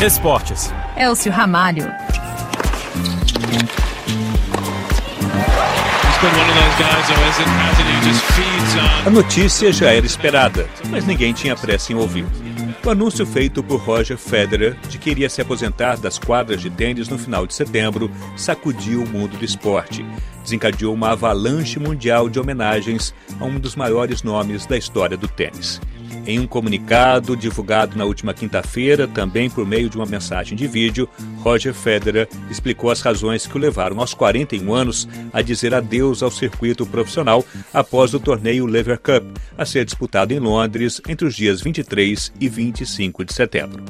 Esportes. Elcio Ramalho. A notícia já era esperada, mas ninguém tinha pressa em ouvir. O anúncio feito por Roger Federer de que iria se aposentar das quadras de tênis no final de setembro sacudiu o mundo do esporte. Desencadeou uma avalanche mundial de homenagens a um dos maiores nomes da história do tênis. Em um comunicado divulgado na última quinta-feira, também por meio de uma mensagem de vídeo, Roger Federer explicou as razões que o levaram aos 41 anos a dizer adeus ao circuito profissional após o torneio Lever Cup, a ser disputado em Londres entre os dias 23 e 25 de setembro.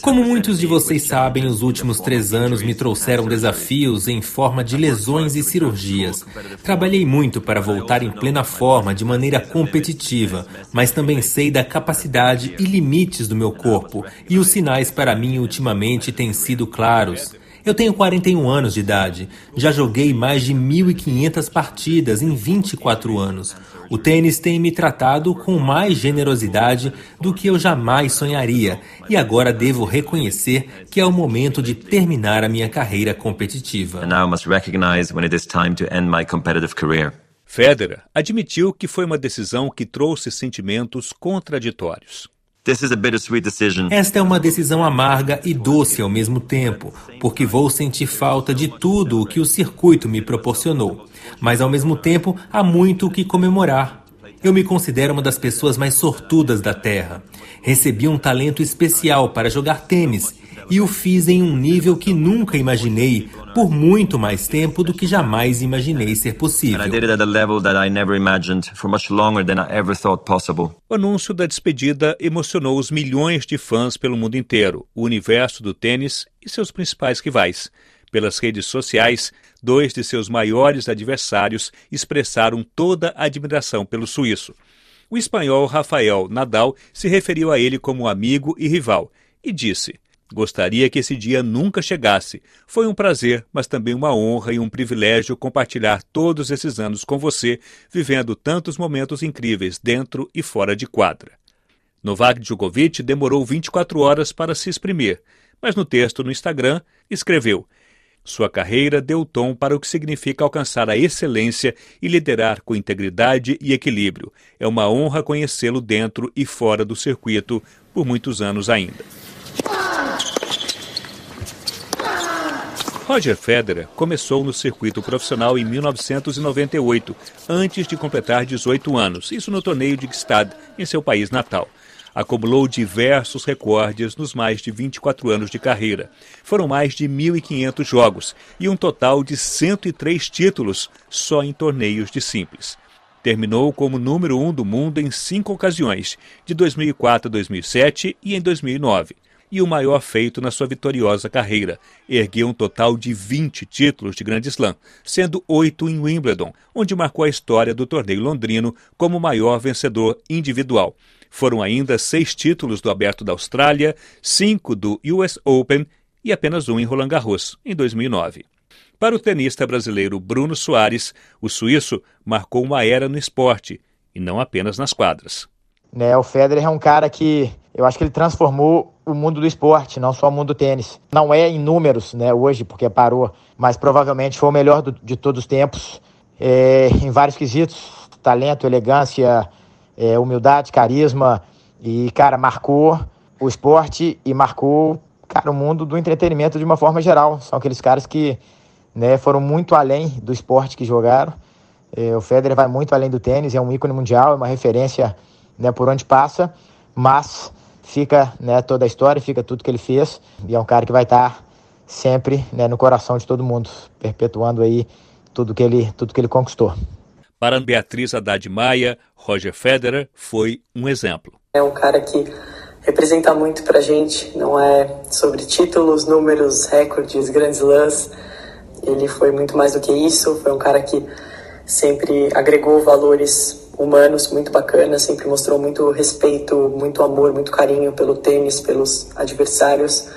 Como muitos de vocês sabem, os últimos três anos me trouxeram desafios em forma de lesões e cirurgias. Trabalhei muito para voltar em plena forma, de maneira competitiva, mas também sei da capacidade e limites do meu corpo, e os sinais para mim ultimamente têm sido claros. Eu tenho 41 anos de idade. Já joguei mais de 1.500 partidas em 24 anos. O tênis tem me tratado com mais generosidade do que eu jamais sonharia, e agora devo reconhecer que é o momento de terminar a minha carreira competitiva. Federer admitiu que foi uma decisão que trouxe sentimentos contraditórios. Esta é uma decisão amarga e doce ao mesmo tempo, porque vou sentir falta de tudo o que o circuito me proporcionou. Mas ao mesmo tempo, há muito o que comemorar. Eu me considero uma das pessoas mais sortudas da Terra. Recebi um talento especial para jogar tênis e o fiz em um nível que nunca imaginei por muito mais tempo do que jamais imaginei ser possível. O anúncio da despedida emocionou os milhões de fãs pelo mundo inteiro, o universo do tênis e seus principais rivais. Pelas redes sociais, dois de seus maiores adversários expressaram toda a admiração pelo suíço. O espanhol Rafael Nadal se referiu a ele como amigo e rival e disse: Gostaria que esse dia nunca chegasse. Foi um prazer, mas também uma honra e um privilégio compartilhar todos esses anos com você, vivendo tantos momentos incríveis dentro e fora de quadra. Novak Djokovic demorou 24 horas para se exprimir, mas no texto no Instagram escreveu: Sua carreira deu tom para o que significa alcançar a excelência e liderar com integridade e equilíbrio. É uma honra conhecê-lo dentro e fora do circuito por muitos anos ainda. Roger Federer começou no circuito profissional em 1998, antes de completar 18 anos, isso no torneio de Gstad, em seu país natal. Acumulou diversos recordes nos mais de 24 anos de carreira. Foram mais de 1.500 jogos e um total de 103 títulos só em torneios de simples. Terminou como número um do mundo em cinco ocasiões, de 2004 a 2007 e em 2009 e o maior feito na sua vitoriosa carreira. Ergueu um total de 20 títulos de Grande Slam, sendo oito em Wimbledon, onde marcou a história do torneio londrino como o maior vencedor individual. Foram ainda seis títulos do Aberto da Austrália, cinco do US Open e apenas um em Roland Garros, em 2009. Para o tenista brasileiro Bruno Soares, o suíço marcou uma era no esporte, e não apenas nas quadras. Né, o Federer é um cara que eu acho que ele transformou o mundo do esporte, não só o mundo do tênis. Não é em números, né, hoje, porque parou, mas provavelmente foi o melhor do, de todos os tempos, é, em vários quesitos, talento, elegância, é, humildade, carisma, e, cara, marcou o esporte e marcou, cara, o mundo do entretenimento de uma forma geral. São aqueles caras que né, foram muito além do esporte que jogaram. É, o Federer vai muito além do tênis, é um ícone mundial, é uma referência né, por onde passa, mas fica né, toda a história, fica tudo que ele fez, e é um cara que vai estar sempre né, no coração de todo mundo, perpetuando aí tudo que ele, tudo que ele conquistou. Para Beatriz Haddad Maia, Roger Federer foi um exemplo. É um cara que representa muito para a gente, não é sobre títulos, números, recordes, grandes lãs. Ele foi muito mais do que isso, foi um cara que sempre agregou valores humanos muito bacanas, sempre mostrou muito respeito, muito amor, muito carinho pelo tênis, pelos adversários.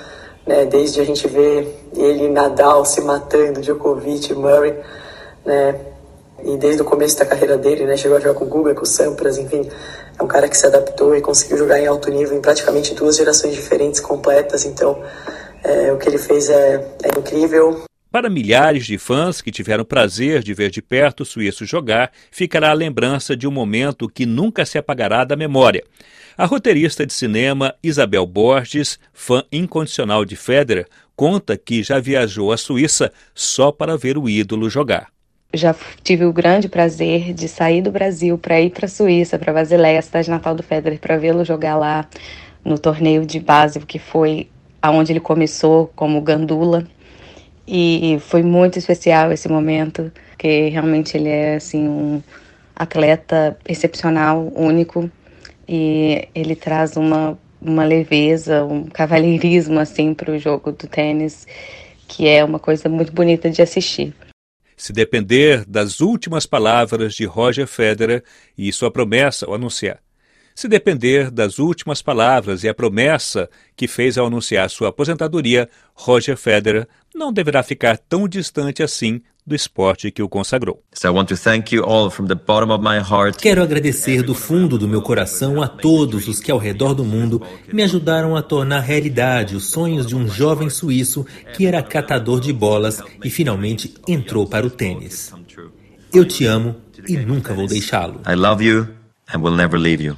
Né? Desde a gente ver ele Nadal se matando, Djokovic, Murray, né? E desde o começo da carreira dele, né, chegou a jogar com o Guga, com o Sampras, enfim, é um cara que se adaptou e conseguiu jogar em alto nível em praticamente duas gerações diferentes, completas, então é, o que ele fez é, é incrível. Para milhares de fãs que tiveram prazer de ver de perto o suíço jogar, ficará a lembrança de um momento que nunca se apagará da memória. A roteirista de cinema Isabel Borges, fã incondicional de Federer, conta que já viajou à Suíça só para ver o ídolo jogar já tive o grande prazer de sair do Brasil para ir para a Suíça, para Basileia, cidade natal do Federer, para vê-lo jogar lá no torneio de base, que foi aonde ele começou como gandula. E foi muito especial esse momento, que realmente ele é assim um atleta excepcional, único, e ele traz uma uma leveza, um cavalheirismo assim para o jogo do tênis, que é uma coisa muito bonita de assistir. Se depender das últimas palavras de Roger Federer e sua promessa ao anunciar. Se depender das últimas palavras e a promessa que fez ao anunciar sua aposentadoria, Roger Federer não deverá ficar tão distante assim do esporte que o consagrou. Quero agradecer do fundo do meu coração a todos os que ao redor do mundo me ajudaram a tornar realidade os sonhos de um jovem suíço que era catador de bolas e finalmente entrou para o tênis. Eu te amo e nunca vou deixá-lo. I love you and will never leave you.